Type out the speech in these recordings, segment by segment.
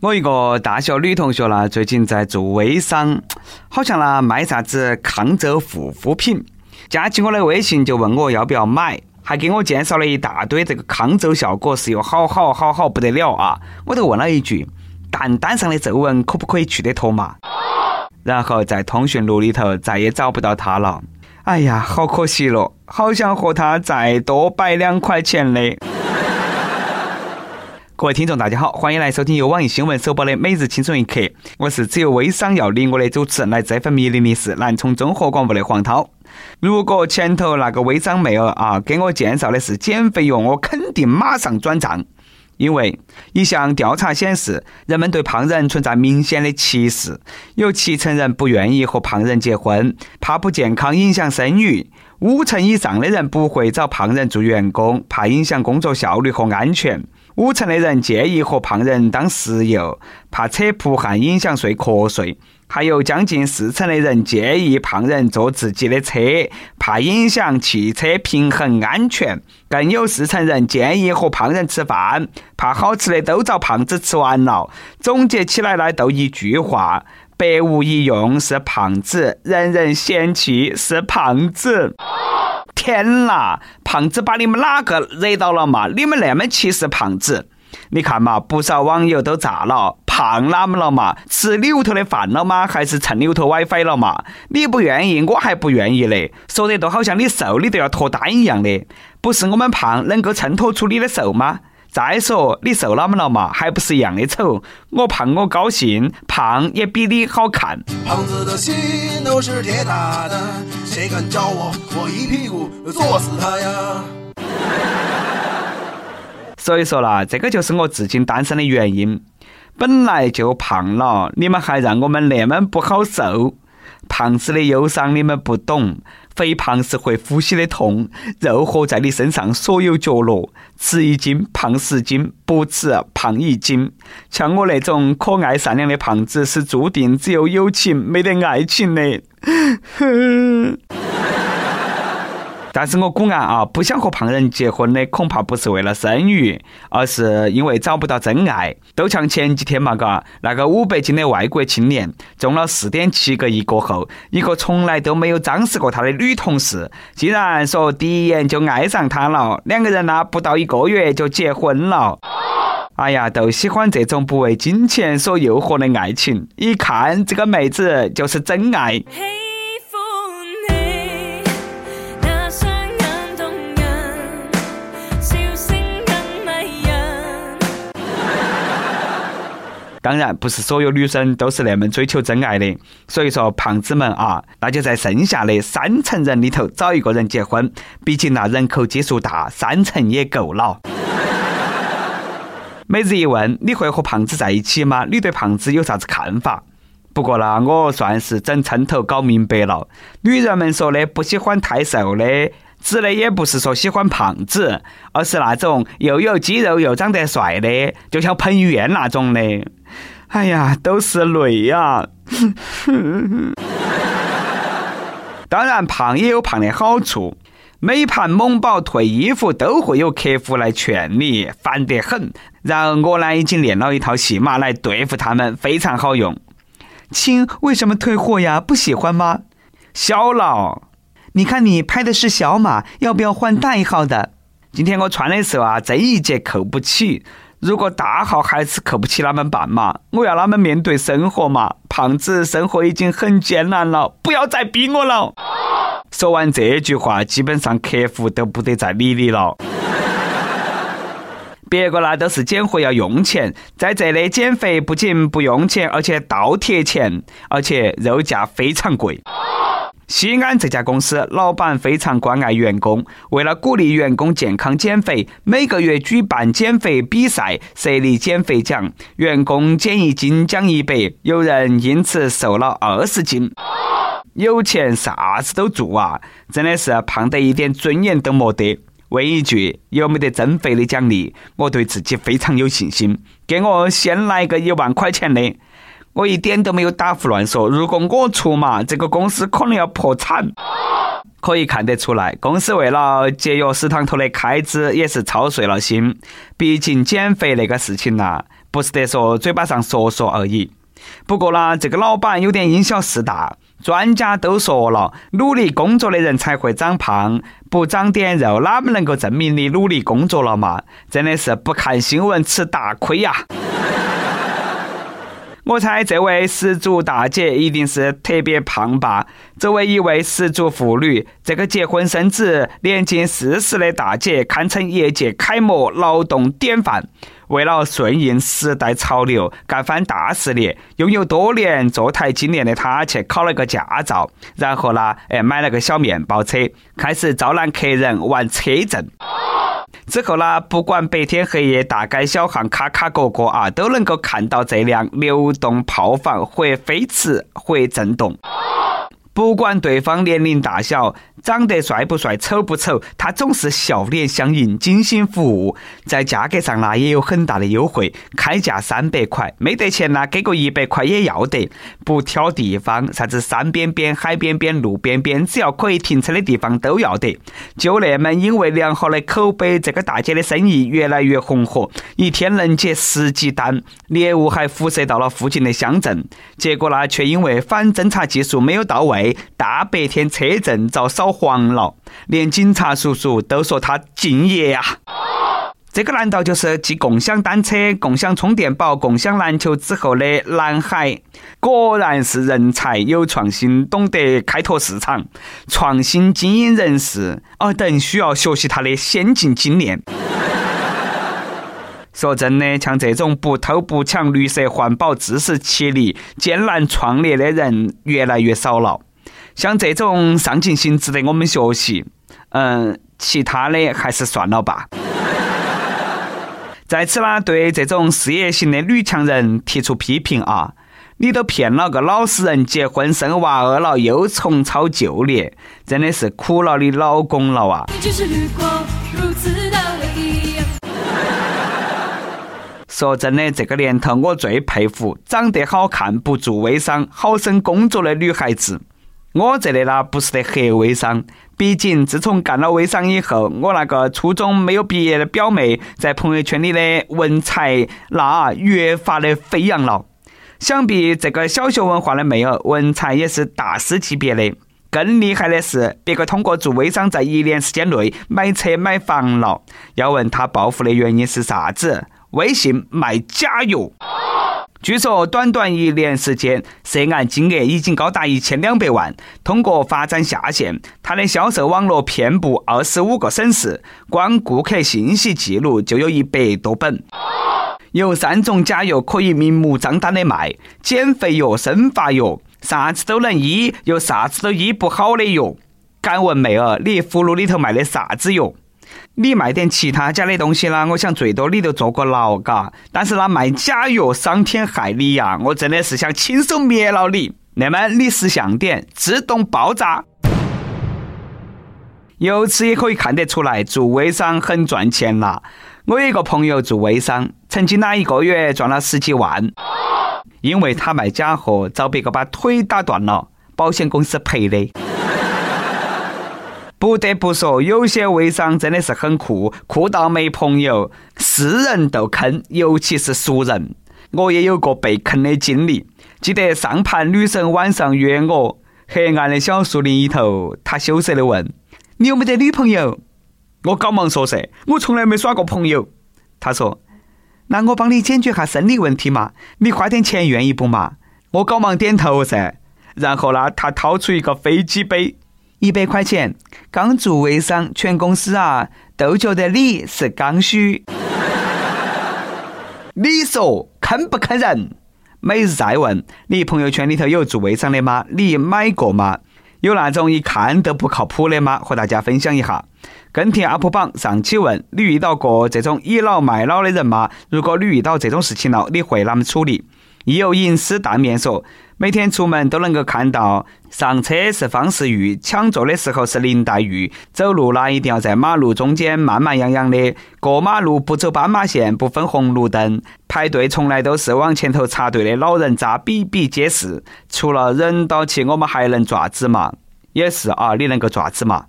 我一个大学女同学呢，最近在做微商，好像呢卖啥子抗皱护肤品，加起我的微信就问我要不要买，还给我介绍了一大堆这个抗皱效果是有好好好好不得了啊！我都问了一句，蛋蛋上的皱纹可不可以去得脱嘛？然后在通讯录里头再也找不到他了，哎呀，好可惜了，好想和他再多摆两块钱的。各位听众，大家好，欢迎来收听由网易新闻首播的《每日轻松一刻》，我是只有微商要理我的主持人，来这份迷离的是南充综合广播的黄涛。如果前头那个微商妹儿啊给我介绍的是减肥药，我肯定马上转账，因为一项调查显示，人们对胖人存在明显的歧视，有七成人不愿意和胖人结婚，怕不健康影响生育；五成以上的人不会找胖人做员工，怕影响工作效率和安全。五成的人建议和胖人当室友，怕扯蒲汗影响睡瞌睡；还有将近四成的人建议胖人坐自己的车，怕影响汽车平衡安全；更有四成人建议和胖人吃饭，怕好吃的都遭胖子吃完了。总结起来呢，都一句话：百无一用是胖子，人人嫌弃是胖子。天啦！胖子把你们哪个惹到了嘛？你们那么歧视胖子？你看嘛，不少网友都炸了。胖哪么了嘛？吃里屋头的饭了吗？还是蹭里屋头 WiFi 了嘛？你不愿意，我还不愿意嘞。说的都好像你瘦，你都要脱单一样的。不是我们胖能够衬托出你的瘦吗？再说你瘦哪么了嘛？还不是一样的丑。我胖我高兴，胖也比你好看。胖子的心都是铁打的，谁敢叫我，我一屁股坐死他呀！所以说啦，这个就是我至今单身的原因。本来就胖了，你们还让我们那么不好受。胖子的忧伤你们不懂。肥胖是会呼吸的痛，肉活在你身上所有角落，吃一斤胖十斤，不吃胖一斤。像我那种可爱善良的胖子，是注定只有友情没得爱情的。哼 但是我估案啊，不想和胖人结婚的，恐怕不是为了生育，而是因为找不到真爱。都像前几天嘛，嘎，那个五百斤的外国青年中了四点七个亿过后，一个从来都没有张视过他的女同事，竟然说第一眼就爱上他了，两个人呢不到一个月就结婚了。哎呀，都喜欢这种不为金钱所诱惑的爱情，一看这个妹子就是真爱。当然，不是所有女生都是那么追求真爱的。所以说，胖子们啊，那就在剩下的三成人里头找一个人结婚。毕竟那人口基数大，三成也够了。每日一问：你会和胖子在一起吗？你对胖子有啥子看法？不过呢，我算是整称头搞明白了。女人们说的不喜欢太瘦的，指的也不是说喜欢胖子，而是那种又有肌肉又长得帅的，就像彭于晏那种的。哎呀，都是泪呀！当然，胖也有胖的好处。美盘猛宝退衣服都会有客户来劝你，烦得很。然而我呢，已经练了一套戏码来对付他们，非常好用。亲，为什么退货呀？不喜欢吗？小了，你看你拍的是小码，要不要换大一号的？今天我穿的时候啊，这一截扣不起。如果大号还是扣不起，那么办嘛？我要他们面对生活嘛？胖子生活已经很艰难了，不要再逼我了。说完这句话，基本上客户都不得再理你了。别个那都是减肥要用钱，在这里减肥不仅不用钱，而且倒贴钱，而且肉价非常贵。西安这家公司老板非常关爱员工，为了鼓励员工健康减肥，每个月举办减肥比赛，设立减肥奖，员工减一斤奖一百，有人因此瘦了二十斤。有钱啥子都做啊，真的是胖得一点尊严都没得。问一句，有没得增肥的奖励？我对自己非常有信心，给我先来个一万块钱的。我一点都没有打胡乱说，如果我出马，这个公司可能要破产。可以看得出来，公司为了节约食堂头的开支，也是操碎了心。毕竟减肥那个事情呐，不是得说嘴巴上说说而已。不过呢，这个老板有点因小失大。专家都说了，努力工作的人才会长胖，不长点肉，哪么能够证明你努力工作了嘛？真的是不看新闻吃大亏呀！我猜这位失足大姐一定是特别胖吧？作为一位失足妇女，这个结婚生子年近四十的大姐，堪称业界楷模、劳动典范。为了顺应时代潮流，干番大事业，拥有多年坐台经验的他去考了个驾照，然后呢，哎，买了个小面包车，开始招揽客人玩车震。之后呢，不管白天黑夜，大街小巷、卡卡角角啊，都能够看到这辆流动炮房或飞驰或震动。不管对方年龄大小。长得帅不帅，丑不丑，他总是笑脸相迎，精心服务。在价格上呢，也有很大的优惠，开价三百块，没得钱呢，给个一百块也要得。不挑地方，啥子山边边、海边边、路边边，只要可以停车的地方都要得。就那么因为良好的口碑，这个大姐的生意越来越红火，一天能接十几单，业务还辐射到了附近的乡镇。结果呢，却因为反侦查技术没有到位，大白天车震遭扫。黄了，连警察叔叔都说他敬业呀！这个难道就是继共享单车、共享充电宝、共享篮球之后的蓝海？果然是人才有创新，懂得开拓市场，创新经营人士哦，等需要学习他的先进经验。说真的，像这种不偷不抢、绿色环保、自食其力、艰难创业的人越来越少了。像这种上进心值得我们学习，嗯，其他的还是算了吧。在此呢，对这种事业型的女强人提出批评啊！你都骗了个老实人，结婚生娃儿了，又重操旧业，真的是苦了你老公了啊！说真的，这个年头我最佩服长得好看、不做微商、好生工作的女孩子。我这里呢不是得黑微商，毕竟自从干了微商以后，我那个初中没有毕业的表妹在朋友圈里的文采那越发的飞扬了。想必这个小学文化的妹儿文采也是大师级别的。更厉害的是，别个通过做微商在一年时间内买车买房了。要问他暴富的原因是啥子？微信卖假药。据说，短短一年时间，涉案金额已经高达一千两百万。通过发展下线，他的销售网络遍布二十五个省市，光顾客信息记录就有一百多本。有三种假药可以明目张胆的卖：减肥药、生发药，啥子都能医，又啥子都医不好的药。敢问妹儿，你葫芦里头卖的啥子药？你卖点其他家的东西啦，我想最多你都坐过牢，嘎。但是那卖假药伤天害理呀，我真的是想亲手灭了你。那么你识相点，自动爆炸。由此也可以看得出来，做微商很赚钱啦。我有一个朋友做微商，曾经那一个月赚了十几万，因为他卖假货，遭别个把腿打断了，保险公司赔的。不得不说，有些微商真的是很酷，酷到没朋友，是人都坑，尤其是熟人。我也有过被坑的经历。记得上盘女生晚上约我，黑暗的小树林里头，她羞涩的问：“你有没得女朋友？”我赶忙说噻：“我从来没耍过朋友。”她说：“那我帮你解决下生理问题嘛，你花点钱愿意不嘛？”我赶忙点头噻。然后呢，她掏出一个飞机杯。一百块钱，刚做微商，全公司啊都觉得你是刚需。你说坑不坑人？每日再问，你朋友圈里头有做微商的吗？你买过吗？有那种一看都不靠谱的吗？和大家分享一下。跟帖 UP 榜上期问：你遇到过这种倚老卖老的人吗？如果你遇到这种事情了，你会啷么处理？亦有隐私淡面说，每天出门都能够看到，上车是方世玉，抢座的时候是林黛玉，走路那一定要在马路中间慢慢洋洋的，过马路不走斑马线，不分红绿灯，排队从来都是往前头插队的老人渣比比皆是。除了忍到起，我们还能爪子嘛？也是啊，你能够爪子嘛？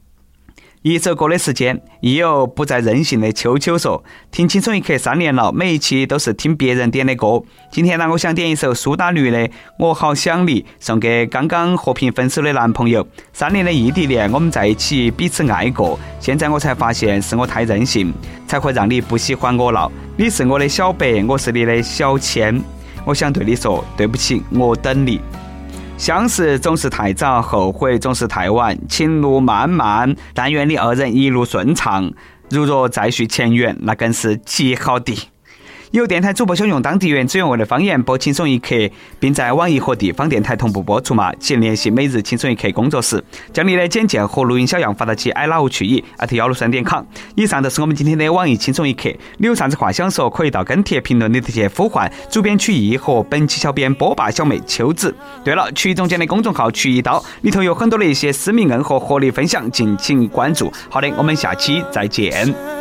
一首歌的时间，亦有不再任性的秋秋说：“听青春一刻三年了，每一期都是听别人点的歌。今天呢，我想点一首苏打绿的《我好想你》，送给刚刚和平分手的男朋友。三年的异地恋，我们在一起彼此爱过，现在我才发现是我太任性，才会让你不喜欢我了。你是我的小白，我是你的小千，我想对你说对不起，我等你。”相识总是太早，后悔总是太晚。情路漫漫，但愿你二人一路顺畅。如若再续前缘，那更是极好的。有电台主播想用当地原汁原味的方言播《轻松一刻》，并在网易和地方电台同步播出吗？请联系每日轻松一刻工作室，将你的简介和录音小样发到其 i love 去以艾特幺六三点 com。以上就是我们今天的网易轻松一刻。你有啥子话想说，可以到跟帖评论里头去呼唤主编曲艺和本期小编波霸小妹秋子。对了，曲艺总监的公众号曲一刀里头有很多的一些私密硬和活力分享，敬请关注。好的，我们下期再见。